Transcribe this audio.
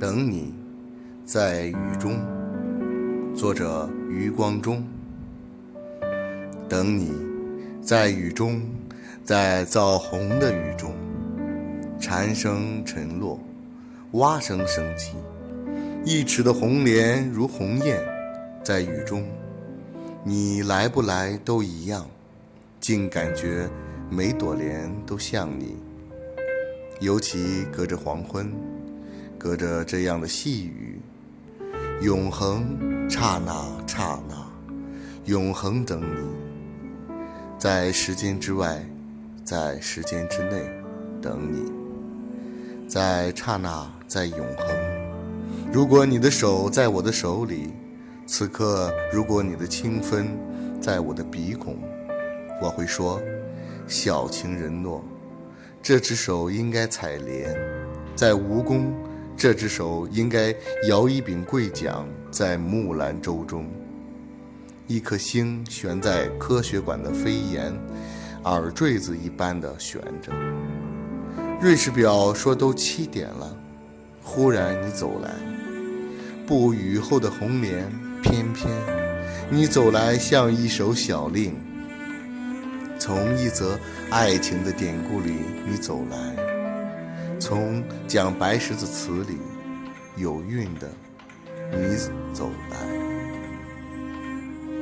等你，在雨中。作者：余光中。等你，在雨中，在枣红的雨中，蝉声沉落，蛙声升起，一尺的红莲如鸿雁，在雨中，你来不来都一样，竟感觉每朵莲都像你。尤其隔着黄昏，隔着这样的细雨，永恒，刹那刹那，永恒等你，在时间之外，在时间之内，等你，在刹那，在永恒。如果你的手在我的手里，此刻，如果你的清芬在我的鼻孔，我会说，小情人诺。这只手应该采莲，在蜈蚣；这只手应该摇一柄桂桨，在木兰舟中。一颗星悬在科学馆的飞檐，耳坠子一般的悬着。瑞士表说都七点了，忽然你走来，不雨后的红莲，翩翩，你走来像一首小令。从一则爱情的典故里，你走来；从讲白石子词里有韵的，你走来。